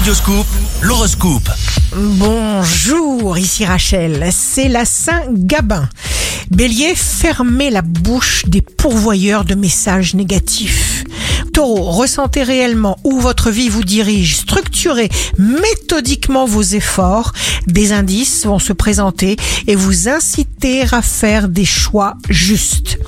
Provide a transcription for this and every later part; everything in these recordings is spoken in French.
Radioscoop, l'horoscope. Bonjour, ici Rachel, c'est la Saint-Gabin. Bélier, fermez la bouche des pourvoyeurs de messages négatifs. Taureau, ressentez réellement où votre vie vous dirige, structurez méthodiquement vos efforts. Des indices vont se présenter et vous inciter à faire des choix justes.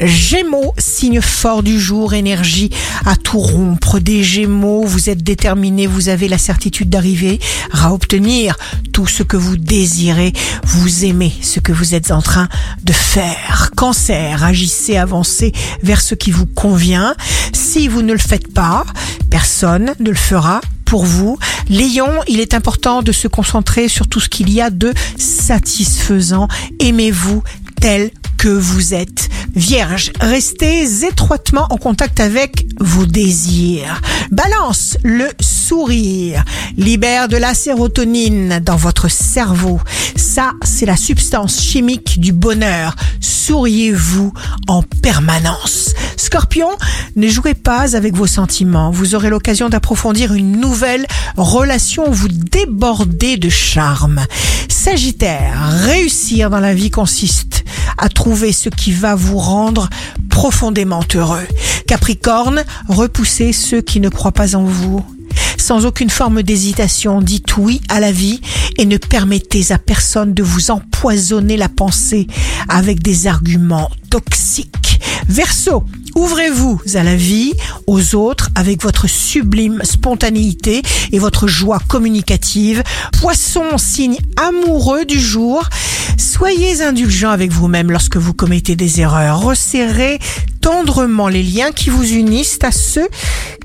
Gémeaux, signe fort du jour, énergie à tout rompre. Des Gémeaux, vous êtes déterminés, vous avez la certitude d'arriver à obtenir tout ce que vous désirez. Vous aimez ce que vous êtes en train de faire. Cancer, agissez, avancez vers ce qui vous convient. Si vous ne le faites pas, personne ne le fera pour vous. Lion, il est important de se concentrer sur tout ce qu'il y a de satisfaisant. Aimez-vous tel que vous êtes. Vierge, restez étroitement en contact avec vos désirs. Balance, le sourire libère de la sérotonine dans votre cerveau. Ça, c'est la substance chimique du bonheur. Souriez-vous en permanence. Scorpion, ne jouez pas avec vos sentiments. Vous aurez l'occasion d'approfondir une nouvelle relation. Vous débordez de charme. Sagittaire, réussir dans la vie consiste à trouver ce qui va vous rendre profondément heureux. Capricorne, repoussez ceux qui ne croient pas en vous. Sans aucune forme d'hésitation, dites oui à la vie et ne permettez à personne de vous empoisonner la pensée avec des arguments toxiques. Verseau, Ouvrez-vous à la vie, aux autres, avec votre sublime spontanéité et votre joie communicative. Poisson, signe amoureux du jour. Soyez indulgent avec vous-même lorsque vous commettez des erreurs. Resserrez tendrement les liens qui vous unissent à ceux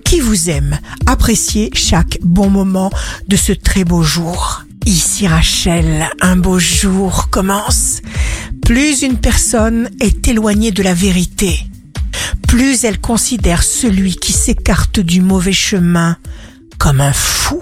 qui vous aiment. Appréciez chaque bon moment de ce très beau jour. Ici Rachel, un beau jour commence. Plus une personne est éloignée de la vérité, plus elle considère celui qui s'écarte du mauvais chemin comme un fou.